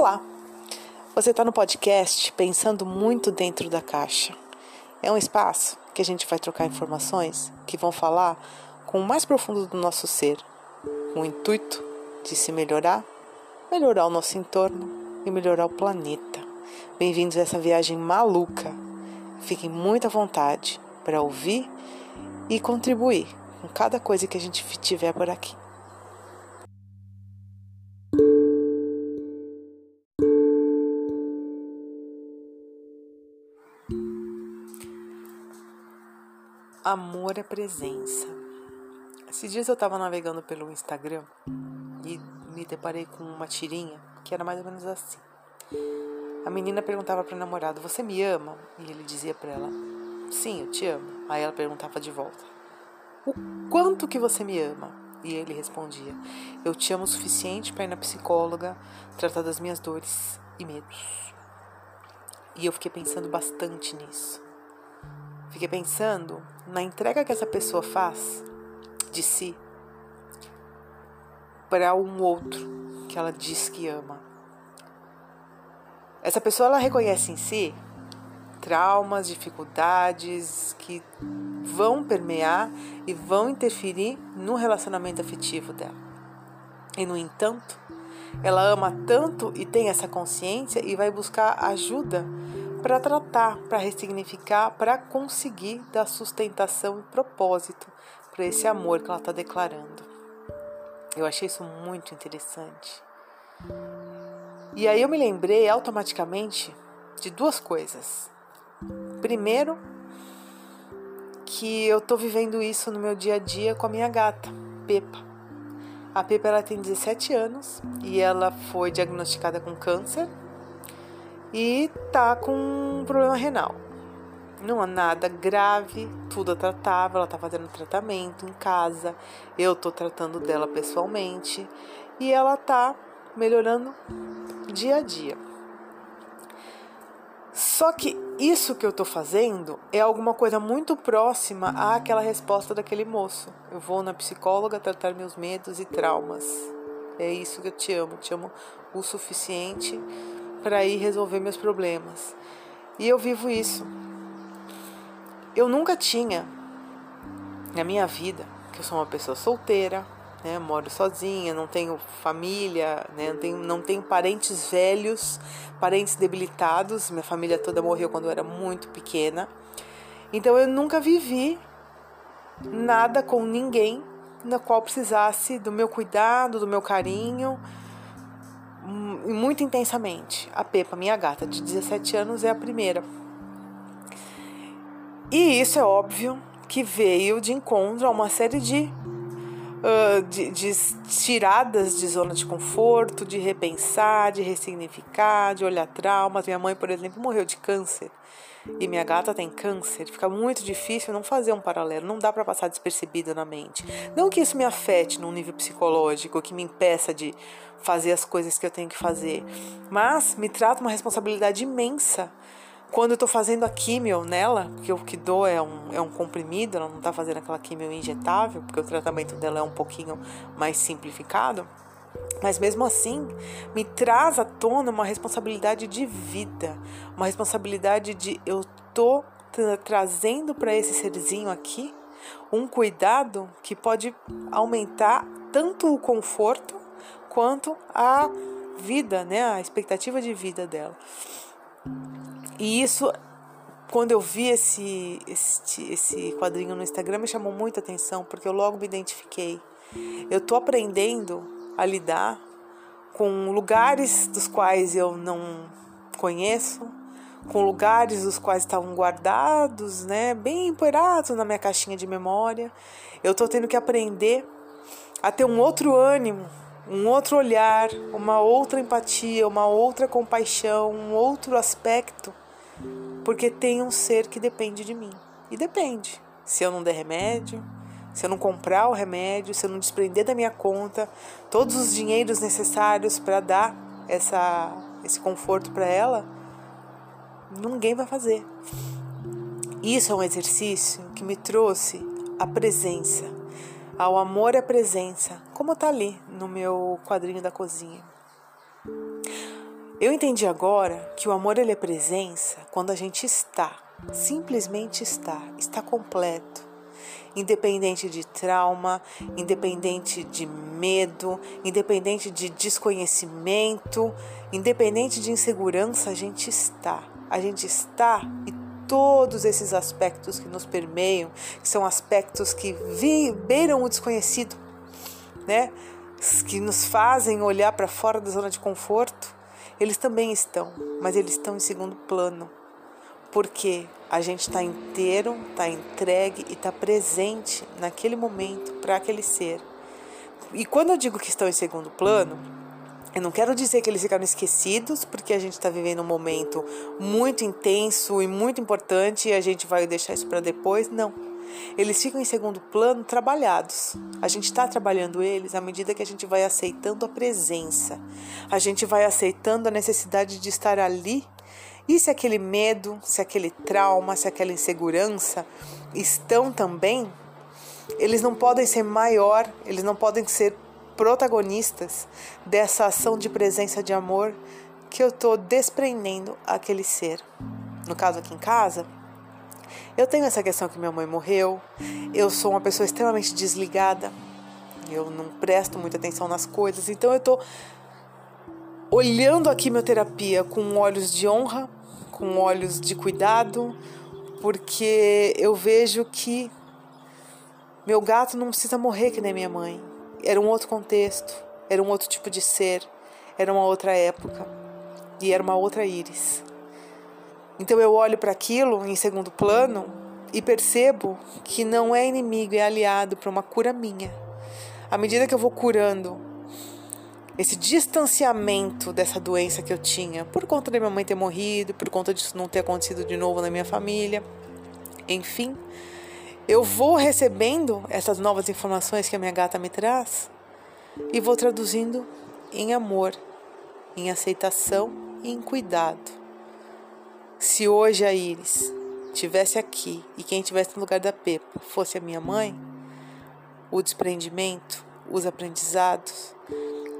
Olá! Você está no podcast Pensando Muito Dentro da Caixa. É um espaço que a gente vai trocar informações que vão falar com o mais profundo do nosso ser, com o intuito de se melhorar, melhorar o nosso entorno e melhorar o planeta. Bem-vindos a essa viagem maluca. Fiquem muito à vontade para ouvir e contribuir com cada coisa que a gente tiver por aqui. Amor é presença. Esses dias eu estava navegando pelo Instagram e me deparei com uma tirinha que era mais ou menos assim. A menina perguntava para o namorado: Você me ama? E ele dizia para ela: Sim, eu te amo. Aí ela perguntava de volta: O quanto que você me ama? E ele respondia: Eu te amo o suficiente para ir na psicóloga tratar das minhas dores e medos. E eu fiquei pensando bastante nisso. Fiquei pensando na entrega que essa pessoa faz de si para um outro que ela diz que ama. Essa pessoa ela reconhece em si traumas, dificuldades que vão permear e vão interferir no relacionamento afetivo dela. E no entanto, ela ama tanto e tem essa consciência e vai buscar ajuda para tratar, para ressignificar, para conseguir dar sustentação e propósito para esse amor que ela está declarando. Eu achei isso muito interessante. E aí eu me lembrei automaticamente de duas coisas. Primeiro, que eu estou vivendo isso no meu dia a dia com a minha gata, Pepa. A Pepa ela tem 17 anos e ela foi diagnosticada com câncer e tá com um problema renal. Não é nada grave, tudo é tratável, ela tá fazendo tratamento em casa, eu tô tratando dela pessoalmente e ela tá melhorando dia a dia. Só que isso que eu tô fazendo é alguma coisa muito próxima àquela resposta daquele moço. Eu vou na psicóloga tratar meus medos e traumas. É isso que eu te amo, te amo o suficiente para ir resolver meus problemas. E eu vivo isso. Eu nunca tinha na minha vida, que eu sou uma pessoa solteira, né, moro sozinha, não tenho família, né, não, tenho, não tenho parentes velhos, parentes debilitados, minha família toda morreu quando eu era muito pequena. Então eu nunca vivi nada com ninguém na qual precisasse do meu cuidado, do meu carinho muito intensamente. A Pepa, minha gata de 17 anos, é a primeira. E isso é óbvio que veio de encontro a uma série de, uh, de, de tiradas de zona de conforto, de repensar, de ressignificar, de olhar traumas. Minha mãe, por exemplo, morreu de câncer e minha gata tem câncer, fica muito difícil não fazer um paralelo, não dá para passar despercebido na mente. Não que isso me afete num nível psicológico, que me impeça de fazer as coisas que eu tenho que fazer, mas me trata uma responsabilidade imensa quando eu estou fazendo a químio nela, que o que dou é um, é um comprimido, ela não está fazendo aquela químio injetável, porque o tratamento dela é um pouquinho mais simplificado. Mas mesmo assim, me traz à tona uma responsabilidade de vida, uma responsabilidade de eu tô trazendo para esse serzinho aqui um cuidado que pode aumentar tanto o conforto quanto a vida, né, a expectativa de vida dela. E isso, quando eu vi esse, esse, esse quadrinho no Instagram, me chamou muita atenção, porque eu logo me identifiquei. Eu tô aprendendo a lidar com lugares dos quais eu não conheço, com lugares dos quais estavam guardados, né, bem empoeirados na minha caixinha de memória. Eu estou tendo que aprender a ter um outro ânimo, um outro olhar, uma outra empatia, uma outra compaixão, um outro aspecto, porque tem um ser que depende de mim. E depende. Se eu não der remédio, se eu não comprar o remédio, se eu não desprender da minha conta todos os dinheiros necessários para dar essa, esse conforto para ela, ninguém vai fazer. Isso é um exercício que me trouxe a presença, ao amor a presença, como está ali no meu quadrinho da cozinha. Eu entendi agora que o amor ele é presença quando a gente está, simplesmente está, está completo. Independente de trauma, independente de medo, independente de desconhecimento, independente de insegurança, a gente está. A gente está e todos esses aspectos que nos permeiam, que são aspectos que beiram o desconhecido, né? Que nos fazem olhar para fora da zona de conforto eles também estão, mas eles estão em segundo plano. Porque a gente está inteiro, está entregue e está presente naquele momento para aquele ser. E quando eu digo que estão em segundo plano, eu não quero dizer que eles ficaram esquecidos, porque a gente está vivendo um momento muito intenso e muito importante e a gente vai deixar isso para depois. Não eles ficam em segundo plano trabalhados. A gente está trabalhando eles à medida que a gente vai aceitando a presença, a gente vai aceitando a necessidade de estar ali. E se aquele medo, se aquele trauma, se aquela insegurança estão também, eles não podem ser maior, eles não podem ser protagonistas dessa ação de presença de amor que eu estou desprendendo aquele ser. No caso aqui em casa, eu tenho essa questão que minha mãe morreu, eu sou uma pessoa extremamente desligada, eu não presto muita atenção nas coisas, então eu estou olhando a quimioterapia com olhos de honra, com olhos de cuidado, porque eu vejo que meu gato não precisa morrer que nem minha mãe. Era um outro contexto, era um outro tipo de ser, era uma outra época e era uma outra íris. Então eu olho para aquilo em segundo plano e percebo que não é inimigo, é aliado para uma cura minha. À medida que eu vou curando esse distanciamento dessa doença que eu tinha, por conta da minha mãe ter morrido, por conta disso não ter acontecido de novo na minha família, enfim, eu vou recebendo essas novas informações que a minha gata me traz e vou traduzindo em amor, em aceitação e em cuidado. Se hoje a Iris tivesse aqui e quem tivesse no lugar da Pepa fosse a minha mãe, o desprendimento, os aprendizados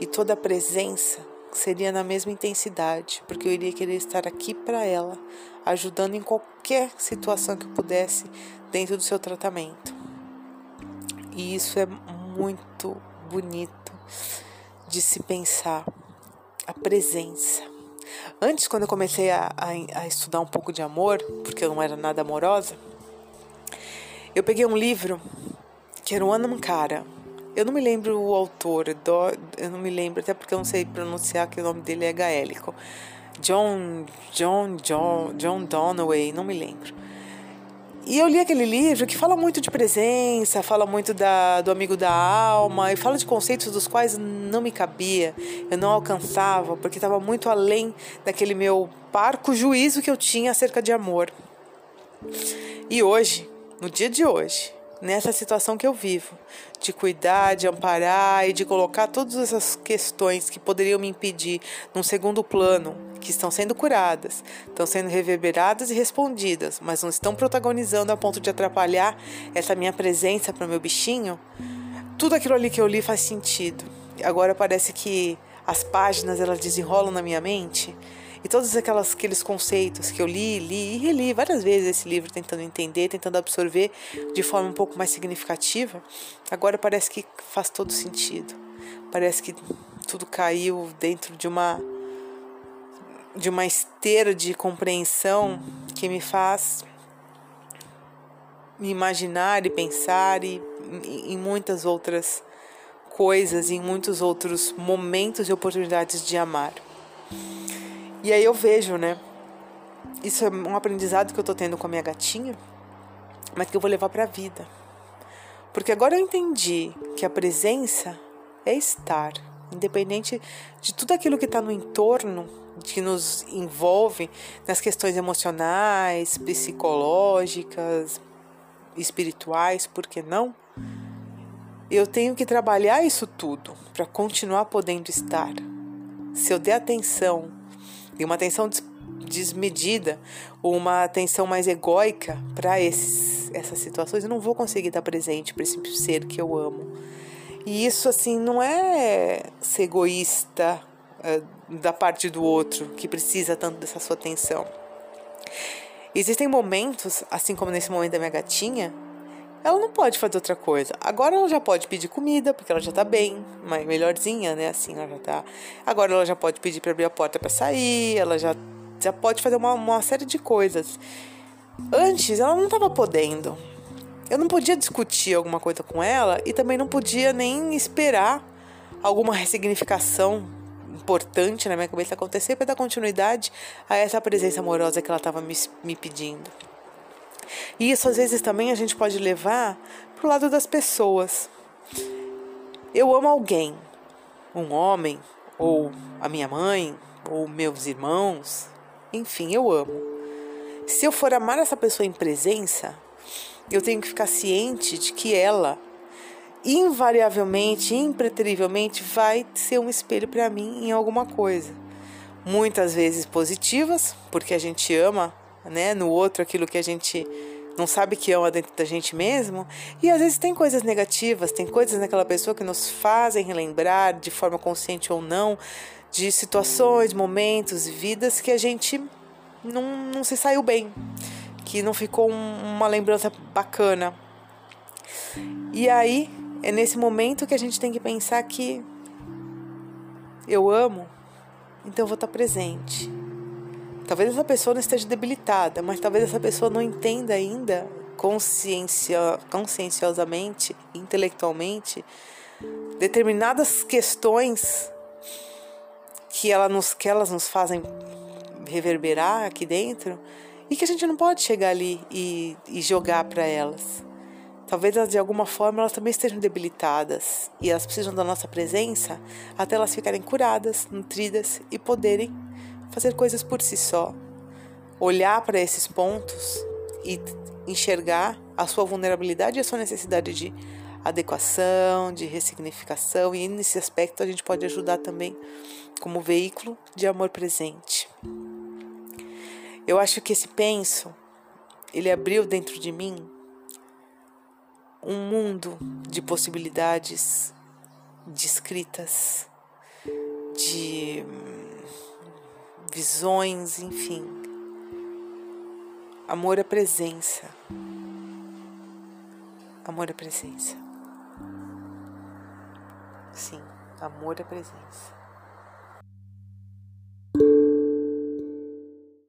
e toda a presença seria na mesma intensidade, porque eu iria querer estar aqui para ela, ajudando em qualquer situação que pudesse dentro do seu tratamento. E isso é muito bonito de se pensar a presença. Antes, quando eu comecei a, a, a estudar um pouco de amor, porque eu não era nada amorosa, eu peguei um livro que era o Anamkara. Eu não me lembro o autor, eu não me lembro, até porque eu não sei pronunciar que o nome dele é gaélico. John, John, John, John Donaway, não me lembro. E eu li aquele livro que fala muito de presença, fala muito da, do amigo da alma, e fala de conceitos dos quais não me cabia, eu não alcançava, porque estava muito além daquele meu parco juízo que eu tinha acerca de amor. E hoje, no dia de hoje, nessa situação que eu vivo, de cuidar, de amparar e de colocar todas essas questões que poderiam me impedir num segundo plano, que estão sendo curadas, estão sendo reverberadas e respondidas, mas não estão protagonizando a ponto de atrapalhar essa minha presença para o meu bichinho, tudo aquilo ali que eu li faz sentido. Agora parece que as páginas elas desenrolam na minha mente e todos aquelas, aqueles conceitos que eu li, li e reli várias vezes esse livro, tentando entender, tentando absorver de forma um pouco mais significativa, agora parece que faz todo sentido. Parece que tudo caiu dentro de uma de uma esteira de compreensão que me faz me imaginar e pensar e em muitas outras coisas, em muitos outros momentos e oportunidades de amar. E aí eu vejo, né? Isso é um aprendizado que eu tô tendo com a minha gatinha, mas que eu vou levar para a vida. Porque agora eu entendi que a presença é estar, independente de tudo aquilo que está no entorno, que nos envolve nas questões emocionais, psicológicas, espirituais, por que não? Eu tenho que trabalhar isso tudo para continuar podendo estar. Se eu der atenção e uma atenção desmedida uma atenção mais egóica para essas situações, eu não vou conseguir estar presente para esse ser que eu amo. E isso, assim, não é ser egoísta uh, da parte do outro que precisa tanto dessa sua atenção. Existem momentos, assim como nesse momento da minha gatinha, ela não pode fazer outra coisa. Agora ela já pode pedir comida, porque ela já tá bem, melhorzinha, né? Assim, ela já tá. Agora ela já pode pedir para abrir a porta para sair, ela já, já pode fazer uma, uma série de coisas. Antes ela não estava podendo. Eu não podia discutir alguma coisa com ela e também não podia nem esperar alguma ressignificação importante na minha cabeça acontecer para dar continuidade a essa presença amorosa que ela estava me, me pedindo. E isso às vezes também a gente pode levar para o lado das pessoas. Eu amo alguém, um homem, ou a minha mãe, ou meus irmãos, enfim, eu amo. Se eu for amar essa pessoa em presença, eu tenho que ficar ciente de que ela, invariavelmente, impreterivelmente, vai ser um espelho para mim em alguma coisa. Muitas vezes positivas, porque a gente ama né, no outro aquilo que a gente não sabe que ama dentro da gente mesmo. E às vezes tem coisas negativas, tem coisas naquela pessoa que nos fazem relembrar, de forma consciente ou não, de situações, momentos, vidas que a gente não, não se saiu bem, que não ficou um, uma lembrança bacana. E aí é nesse momento que a gente tem que pensar que eu amo, então eu vou estar presente. Talvez essa pessoa não esteja debilitada, mas talvez essa pessoa não entenda ainda conscienciosamente, intelectualmente, determinadas questões que, ela nos, que elas nos fazem reverberar aqui dentro e que a gente não pode chegar ali e, e jogar para elas. Talvez elas, de alguma forma elas também estejam debilitadas e elas precisam da nossa presença até elas ficarem curadas, nutridas e poderem fazer coisas por si só. Olhar para esses pontos e enxergar a sua vulnerabilidade e a sua necessidade de adequação, de ressignificação, e nesse aspecto a gente pode ajudar também como veículo de amor presente. Eu acho que esse penso, ele abriu dentro de mim um mundo de possibilidades descritas, de visões, enfim. Amor é presença. Amor é presença. Sim, amor é presença.